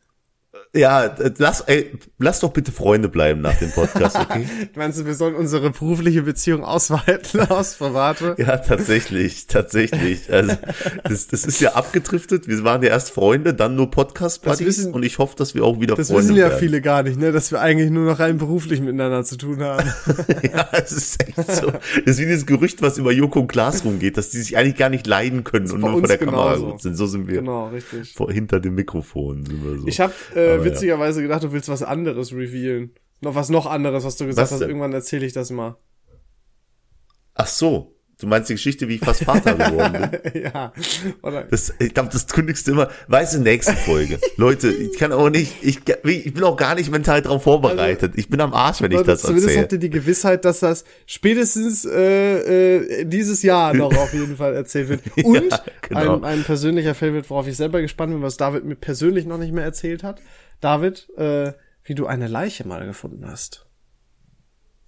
Ja, äh, lass, ey, lass doch bitte Freunde bleiben nach dem Podcast, okay? Meinst du, wir sollen unsere berufliche Beziehung ausweiten aus private? ja, tatsächlich, tatsächlich. Also, das, das ist ja abgedriftet. Wir waren ja erst Freunde, dann nur Podcast-Buddies und ich hoffe, dass wir auch wieder Das Freunde wissen ja werden. viele gar nicht, ne, dass wir eigentlich nur noch rein beruflich miteinander zu tun haben. Ja, es ist echt so. Das ist wie dieses Gerücht, was über Joko und Klaas rumgeht, dass die sich eigentlich gar nicht leiden können und nur vor der Kamera genauso. gut sind. So sind wir. genau, richtig. Vor, hinter dem Mikrofon sind wir so. Ich habe äh, Aber witzigerweise gedacht, du willst was anderes revealen. Noch was noch anderes, was du gesagt Was hast. denn? Irgendwann erzähle ich das mal. Ach so. Du meinst die Geschichte, wie ich fast Vater geworden bin? ja. Oder Das, ich glaube, das kündigst du immer. Weißt du, nächste Folge. Leute, ich kann auch nicht, ich, ich bin auch gar nicht mental drauf vorbereitet. Ich bin am Arsch, wenn ich das zumindest erzähle. habt ihr die Gewissheit, dass das spätestens äh, äh, dieses Jahr noch auf jeden Fall erzählt wird. Und genau. ein, ein persönlicher Fall wird, worauf ich selber gespannt bin, was David mir persönlich noch nicht mehr erzählt hat. David, äh, wie du eine Leiche mal gefunden hast.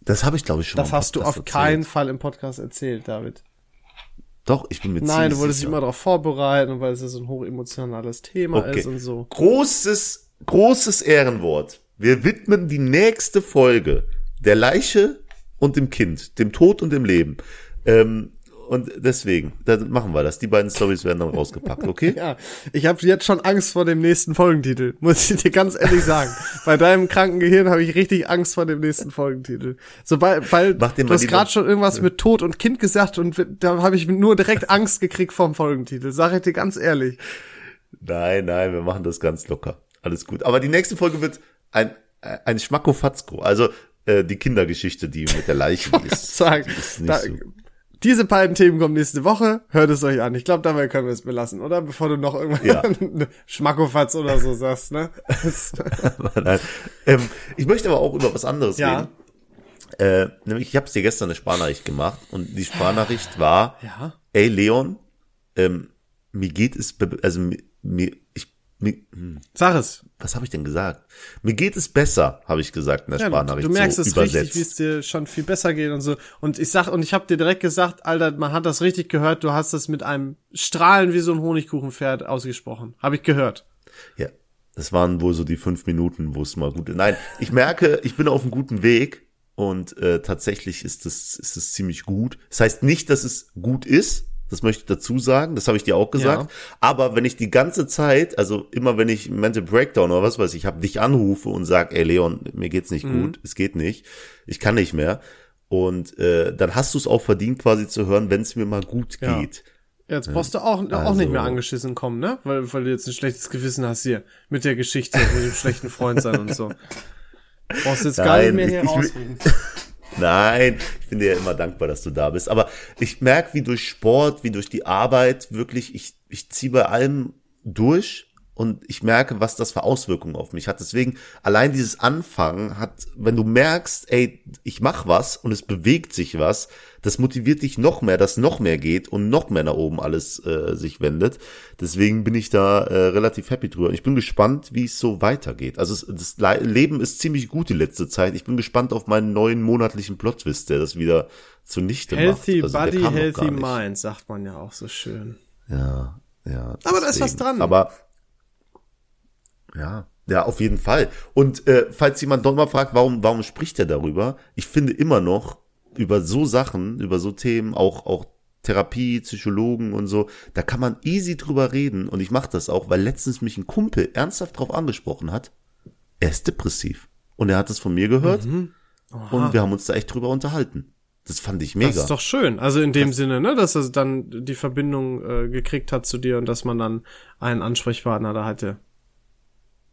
Das habe ich, glaube ich, schon Das hast du auf erzählt. keinen Fall im Podcast erzählt, David. Doch, ich bin mir Nein, du wolltest dich immer darauf vorbereiten, weil es ja so ein hochemotionales Thema Okay. ist und so. Großes, großes Ehrenwort. Wir widmen die nächste Folge der Leiche und dem Kind, dem Tod und dem Leben. Ähm, und deswegen, dann machen wir das. Die beiden Stories werden dann rausgepackt, okay? Ja, ich habe jetzt schon Angst vor dem nächsten Folgentitel, muss ich dir ganz ehrlich sagen. Bei deinem kranken Gehirn habe ich richtig Angst vor dem nächsten Folgentitel. Sobald, weil du hast gerade schon irgendwas mit Tod und Kind gesagt und da habe ich nur direkt Angst gekriegt vom Folgentitel. Sag ich dir ganz ehrlich. Nein, nein, wir machen das ganz locker. Alles gut. Aber die nächste Folge wird ein, ein Schmackofatzko. Also äh, die Kindergeschichte, die mit der Leiche ist. Sagen, ist nicht da, so. Diese beiden Themen kommen nächste Woche. Hört es euch an. Ich glaube, dabei können wir es belassen, oder? Bevor du noch irgendwann Ja. Schmackofatz oder so sagst, ne? Nein. Ähm, ich möchte aber auch über was anderes Ja. reden. Äh, nämlich, ich habe dir gestern eine Sprachnachricht gemacht und die Sprachnachricht war, Ja. ey Leon, ähm, mir geht es, also mir, mir hm, Sag es. was habe ich denn gesagt? Mir geht es besser, habe ich gesagt in der Ja, du, Sprachnachricht. du merkst so es übersetzt. richtig, wie es dir schon viel besser geht und so. Und ich sag, und ich habe dir direkt gesagt, Alter, man hat das richtig gehört, du hast das mit einem Strahlen wie so ein Honigkuchenpferd ausgesprochen. Habe ich gehört. Ja, das waren wohl so die fünf Minuten, wo es mal gut. Nein, ich merke, ich bin auf einem guten Weg und äh, tatsächlich ist es ist es ziemlich gut. Das heißt nicht, dass es gut ist. Das möchte ich dazu sagen. Das habe ich dir auch gesagt. Ja. Aber wenn ich die ganze Zeit, also immer wenn ich Mental Breakdown oder was weiß ich, habe dich anrufe und sag, ey Leon, mir geht's nicht Mhm. gut, es geht nicht, ich kann nicht mehr. Und äh, dann hast du es auch verdient, quasi zu hören, wenn es mir mal gut Ja. geht. Jetzt brauchst du auch, auch nicht mehr also- angeschissen kommen, ne? Weil, weil du jetzt ein schlechtes Gewissen hast hier. Mit der Geschichte, mit dem schlechten Freund sein und so. Brauchst jetzt gar nicht Nein, mehr hier ich rausreden. Nein, ich bin dir ja immer dankbar, dass du da bist. Aber ich merke, wie durch Sport, wie durch die Arbeit wirklich, ich, ich ziehe bei allem durch und ich merke, was das für Auswirkungen auf mich hat. Deswegen, allein dieses Anfangen hat, wenn du merkst, ey, ich mach was und es bewegt sich was, das motiviert dich noch mehr, dass noch mehr geht und noch mehr nach oben alles äh, sich wendet. Deswegen bin ich da äh, relativ happy drüber. Und ich bin gespannt, wie es so weitergeht. Also es, das Le- Leben ist ziemlich gut die letzte Zeit. Ich bin gespannt auf meinen neuen monatlichen Plot-Twist, der das wieder zunichte Healthy macht. Also Body, Healthy. Mind, sagt man ja auch so schön. Ja, ja. Aber da ist was deswegen. dran. Aber ja, ja, auf jeden Fall. Und äh, falls jemand doch mal fragt, warum, warum spricht er darüber? Ich finde immer noch über so Sachen, über so Themen, auch auch Therapie, Psychologen und so, da kann man easy drüber reden. Und ich mache das auch, weil letztens mich ein Kumpel ernsthaft drauf angesprochen hat. Er ist depressiv. Und er hat es von mir gehört. Mhm. Und wir haben uns da echt drüber unterhalten. Das fand ich mega. Das ist doch schön. Also in dem Sinne, ne, dass er dann die Verbindung äh, gekriegt hat zu dir und dass man dann einen Ansprechpartner da hatte.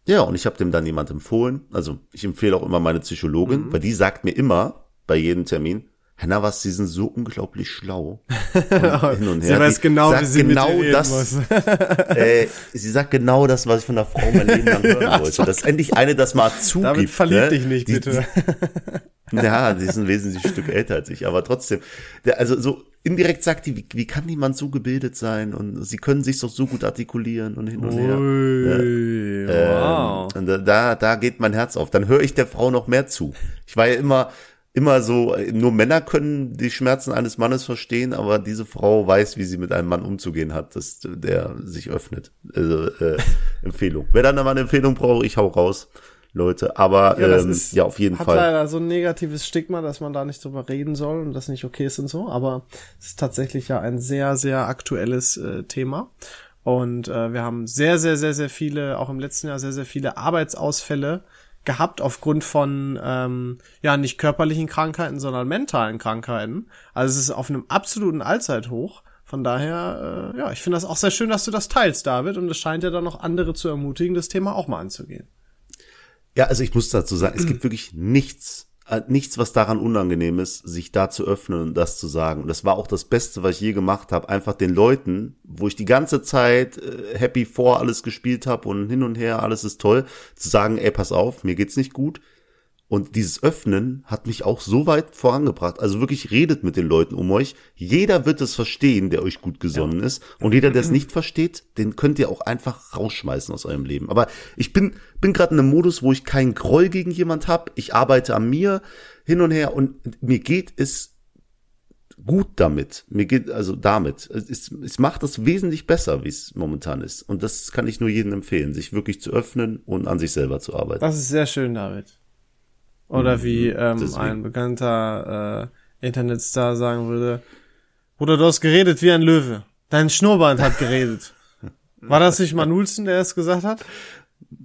Ja, und ich habe dem dann jemand empfohlen. Also ich empfehle auch immer meine Psychologin, Mhm. weil die sagt mir immer bei jedem Termin, Herr Navas, Sie sind so unglaublich schlau. Und hin und Sie her. weiß Die genau, wie sagt sie genau das, äh, Sie sagt genau das, was ich von der Frau mein Leben lang hören wollte. Dass endlich eine das mal zugibt. Damit verlieb ne? dich nicht, Die- bitte. Ja, die ist ein wesentliches Stück älter als ich, aber trotzdem. Der, also so indirekt sagt die, wie, wie kann jemand so gebildet sein und sie können sich doch so gut artikulieren und hin und her. Ui, wow. Ähm, und da, da geht mein Herz auf. Dann höre ich der Frau noch mehr zu. Ich war ja immer, immer so, nur Männer können die Schmerzen eines Mannes verstehen, aber diese Frau weiß, wie sie mit einem Mann umzugehen hat, dass der sich öffnet. Also, äh, Empfehlung. Wer dann mal eine Empfehlung braucht, ich hau raus, Leute. Aber Ja, ähm, ist, ja, auf jeden hat Fall. leider so ein negatives Stigma, dass man da nicht drüber reden soll und das nicht okay ist und so, aber es ist tatsächlich ja ein sehr, sehr aktuelles äh, Thema. Und äh, wir haben sehr, sehr, sehr, sehr viele, auch im letzten Jahr sehr, sehr viele Arbeitsausfälle gehabt aufgrund von ähm, ja nicht körperlichen Krankheiten, sondern mentalen Krankheiten. Also es ist auf einem absoluten Allzeithoch. Von daher, äh, ja, ich finde das auch sehr schön, dass du das teilst, David. Und es scheint ja dann noch andere zu ermutigen, das Thema auch mal anzugehen. Ja, also ich muss dazu sagen, es gibt wirklich nichts, nichts, was daran unangenehm ist, sich da zu öffnen und das zu sagen. Und das war auch das Beste, was ich je gemacht habe. Einfach den Leuten, wo ich die ganze Zeit äh, Happy vor alles gespielt habe und hin und her, alles ist toll, zu sagen, ey, pass auf, mir geht's nicht gut. Und dieses Öffnen hat mich auch so weit vorangebracht. Also wirklich redet mit den Leuten um euch. Jeder wird es verstehen, der euch gut gesonnen ist. Und jeder, der es nicht versteht, den könnt ihr auch einfach rausschmeißen aus eurem Leben. Aber ich bin, bin gerade in einem Modus, wo ich keinen Groll gegen jemand habe. Ich arbeite an mir hin und her und mir geht es gut damit. Mir geht also damit. Es, es macht es wesentlich besser, wie es momentan ist. Und das kann ich nur jedem empfehlen, sich wirklich zu öffnen und an sich selber zu arbeiten. Das ist sehr schön, David. Oder wie ähm, Mhm. deswegen. ein bekannter äh, Internetstar sagen würde, Bruder, du hast geredet wie ein Löwe. Dein Schnurrbart hat geredet. War das nicht Manulsen, der es gesagt hat?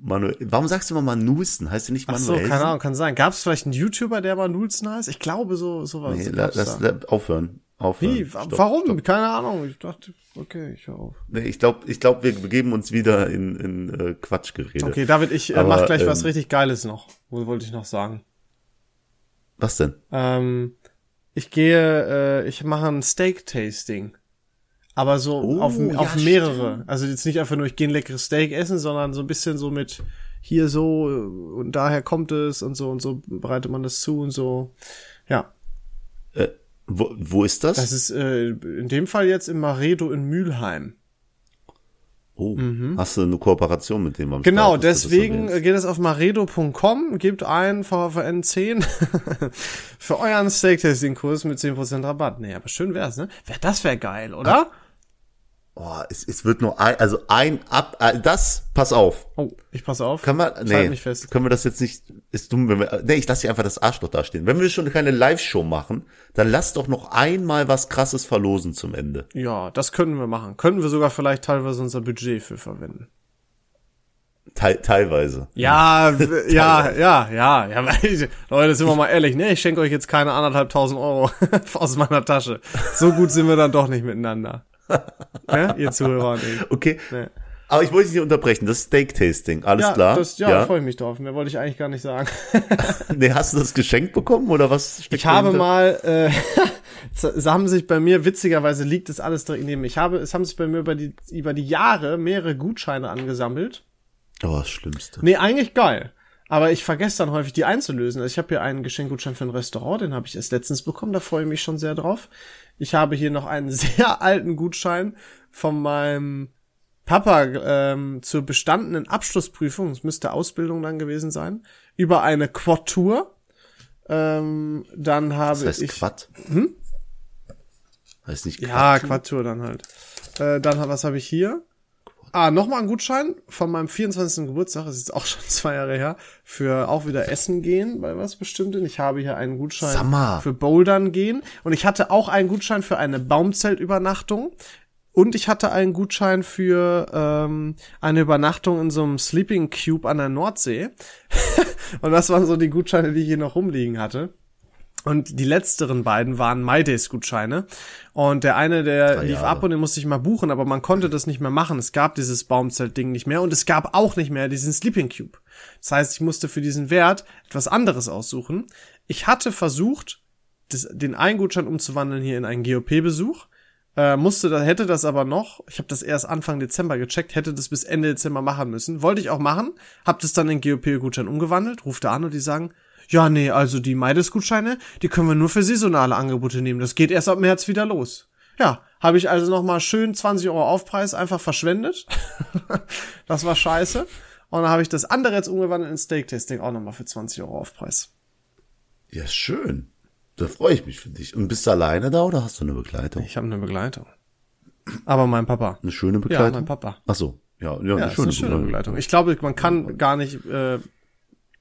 Manuel, warum sagst du immer Manuelsen? Heißt du nicht Ach so, keine Ahnung, kann sein. Gab es vielleicht einen YouTuber, der Manulsen heißt? Ich glaube, so sowas. Nee, la, lass, la, aufhören. aufhören. Wie? Stopp, Warum? Stopp. Keine Ahnung. Ich dachte, okay, ich hör auf. Nee, ich glaube, ich glaub, wir begeben uns wieder in, in äh, Quatschgerede. Okay, David, ich äh, Aber, mach gleich was ähm, richtig Geiles noch. Wo wollte ich noch sagen? Was denn? Ähm, Ich gehe, äh, ich mache ein Steak-Tasting. Aber so Oh, auf, ja, auf mehrere. Also jetzt nicht einfach nur, ich gehe ein leckeres Steak essen, sondern so ein bisschen so mit hier so und daher kommt es und so und so bereitet man das zu und so. Ja, Äh, wo, wo ist das? das ist äh, in dem Fall jetzt im Maredo in Mülheim. Oh, hast du eine Kooperation mit dem? am Mhm. Genau, Start, das deswegen geht es auf maredo.com, gebt ein VVN 10 für euren Steak-Tasting-Kurs mit 10% Rabatt. Nee, aber schön wär's, ne? Wär, das wäre geil, oder? Oh, es, es wird nur ein, also ein ab, äh, das, pass auf. Oh, ich pass auf. Kann man, nee, mich fest. können wir das jetzt nicht, ist dumm, wenn wir, nee, ich lasse hier einfach das Arschloch da stehen. Wenn wir schon keine Live-Show machen, dann lass doch noch einmal was krasses verlosen zum Ende. Ja, das könnten wir machen. Könnten wir sogar vielleicht teilweise unser Budget für verwenden. Teil, teilweise. Ja, ja, ja, ja, ja. Leute, sind wir mal ehrlich, ne? Ich schenke euch jetzt keine anderthalbtausend Euro aus meiner Tasche. So gut sind wir dann doch nicht miteinander. Ne? Ihr Zuhörer. Okay. Nee. Aber ich wollte dich nicht unterbrechen. Das Steak-Tasting, alles Ja, klar? das, ja, freue ich mich drauf. Mehr wollte ich eigentlich gar nicht sagen. Nee, hast du das geschenkt bekommen oder was? Ich habe dahinter? mal, äh, es haben sich bei mir, witzigerweise liegt das alles direkt neben mir. Ich habe, es haben sich bei mir über die, über die Jahre mehrere Gutscheine angesammelt. Oh, das Schlimmste. Nee, eigentlich geil. Aber ich vergesse dann häufig, die einzulösen. Also ich habe hier einen Geschenkgutschein für ein Restaurant, den habe ich erst letztens bekommen, da freue ich mich schon sehr drauf. Ich habe hier noch einen sehr alten Gutschein von meinem Papa ähm, zur bestandenen Abschlussprüfung, es müsste Ausbildung dann gewesen sein, über eine Quad-Tour. Ähm, dann habe Das heißt ich... Quad. Hm? Heißt nicht Ja, Quad. Quad-Tour dann halt. Äh, dann, was habe ich hier? Ah, nochmal ein Gutschein von meinem 24. Geburtstag, das ist jetzt auch schon zwei Jahre her, für auch wieder Essen gehen bei was Bestimmten. Ich habe hier einen Gutschein mal. für Bouldern gehen und ich hatte auch einen Gutschein für eine Baumzeltübernachtung. Und ich hatte einen Gutschein für ähm, eine Übernachtung in so einem Sleeping Cube an der Nordsee. und das waren so die Gutscheine, die ich hier noch rumliegen hatte. Und die letzteren beiden waren MyDays-Gutscheine. Und der eine, der lief Jahre. ab und den musste ich mal buchen, aber man konnte das nicht mehr machen. Es gab dieses Baumzelt-Ding nicht mehr und es gab auch nicht mehr diesen Sleeping Cube. Das heißt, ich musste für diesen Wert etwas anderes aussuchen. Ich hatte versucht, das, den einen Gutschein umzuwandeln hier in einen GOP-Besuch. Äh, musste da, hätte das aber noch, ich habe das erst Anfang Dezember gecheckt, hätte das bis Ende Dezember machen müssen. Wollte ich auch machen, hab das dann in GOP-Gutschein umgewandelt, rufte an und die sagen, ja, nee, also die Meides-Gutscheine, die können wir nur für saisonale Angebote nehmen. Das geht erst ab März wieder los. Ja, habe ich also nochmal schön 20 Euro Aufpreis einfach verschwendet. das war scheiße. Und dann habe ich das andere jetzt umgewandelt in Steak-Testing auch nochmal für 20 Euro Aufpreis. Ja, schön. Da freue ich mich für dich. Und bist du alleine da oder hast du eine Begleitung? Ich habe eine Begleitung. Aber mein Papa. Eine schöne Ja, Begleitung? mein Papa. Ach so. Ja, ja, Ja, eine, schöne eine schöne Begleitung. Begleitung. Ich glaube, man kann gar nicht äh,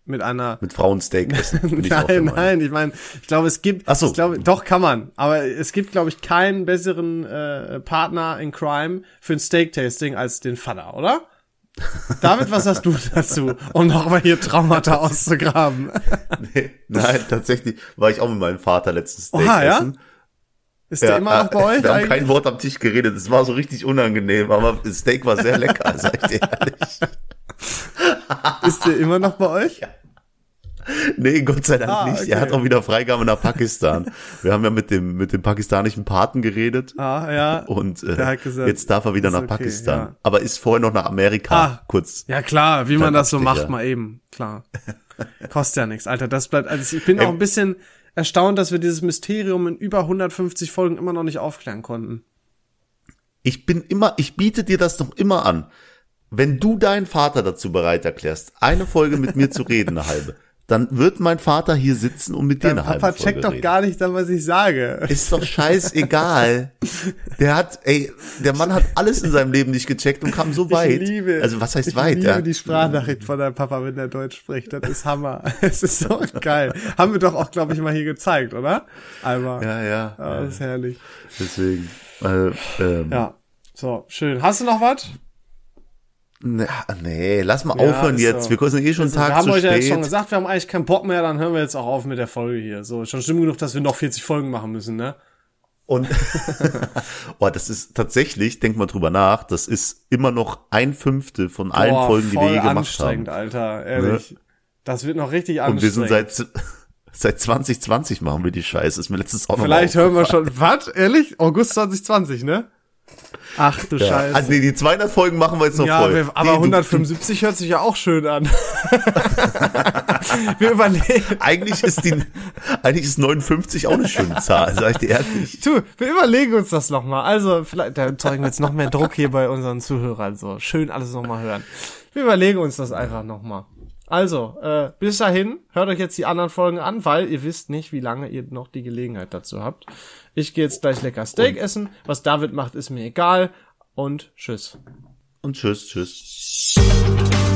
mit einer Mit Frauensteak essen. nein, nein, ich meine, ich glaube, es gibt, Ach so. ich glaube, doch kann man, aber es gibt, glaube ich, keinen besseren äh, Partner in Crime für ein Steak-Tasting als den Vater, oder? David, was hast du dazu, um nochmal hier Traumata auszugraben? Nee, nein, tatsächlich war ich auch mit meinem Vater letztens Steak Oha, ja? essen. Ist der immer noch bei euch? Wir haben eigentlich? kein Wort am Tisch geredet. Es war so richtig unangenehm, aber das Steak war sehr lecker, sag ich dir ehrlich. Ist der immer noch bei euch? Nee, Gott sei Dank Ah, nicht. okay. Er hat auch wieder Freigabe nach Pakistan. Wir haben ja mit dem, mit dem pakistanischen Paten geredet. Ah, ja. Und äh, gesagt, jetzt darf er wieder nach okay, Pakistan. ja. Aber ist vorher noch nach Amerika. Ah. Kurz. Ja, klar, wie man das so macht, mal eben, klar. Kostet ja nichts, Alter. Das bleibt, also ich bin auch ein bisschen erstaunt, dass wir dieses Mysterium in über 150 Folgen immer noch nicht aufklären konnten. Ich bin immer, ich biete dir das doch immer an. Wenn du deinen Vater dazu bereit erklärst, eine Folge mit mir zu reden, eine halbe, dann wird mein Vater hier sitzen und mit dir Dein eine halbe Papa Folge checkt doch reden. gar nicht dann, was ich sage. Ist doch scheißegal. Der hat, ey, der Mann hat alles in seinem Leben nicht gecheckt und kam so weit. Ich liebe, also was heißt ich weit? liebe ja? die Sprachnachricht von deinem Papa, wenn der Deutsch spricht. Das ist Hammer. Es ist so geil. Haben wir doch auch, glaube ich, mal hier gezeigt, oder? Einmal. ja, ja. Ah, das ist herrlich. Deswegen. Äh, ähm, Ja. So, schön. Hast du noch was? Nee, nee, lass mal Ja, aufhören jetzt. so. Wir sind eh schon einen wir Tag haben zu euch ja spät. jetzt schon gesagt, wir haben eigentlich keinen Bock mehr, dann hören wir jetzt auch auf mit der Folge hier. So, schon schlimm genug, dass wir noch 40 Folgen machen müssen, ne? Und oh, das ist tatsächlich, denk mal drüber nach, das ist immer noch ein Fünftel von allen Boah, Folgen, die wir je gemacht anstrengend, haben. Alter, ehrlich. Das wird noch richtig Und wir sind anstrengend. seit Seit 2020 machen wir die Scheiße. Ist mir letztens auch noch Vielleicht hören wir schon, was? Ehrlich? August 2020, ne? Ach du Ja. Scheiße. Also, nee, die 200 Folgen machen wir jetzt noch Ja, voll. wir, aber Die- du- 175 hört sich ja auch schön an. wir überlegen, Eigentlich ist die, eigentlich ist 59 auch eine schöne Zahl, sag ich dir ehrlich. du, wir überlegen uns das nochmal. Also, vielleicht, da erzeugen wir jetzt noch mehr Druck hier bei unseren Zuhörern. So, schön alles nochmal hören. Wir überlegen uns das einfach nochmal. Also, äh, bis dahin, hört euch jetzt die anderen Folgen an, weil ihr wisst nicht, wie lange ihr noch die Gelegenheit dazu habt. Ich gehe jetzt gleich lecker Steak essen. Was David macht, ist mir egal. Und tschüss. Und tschüss, tschüss. Musik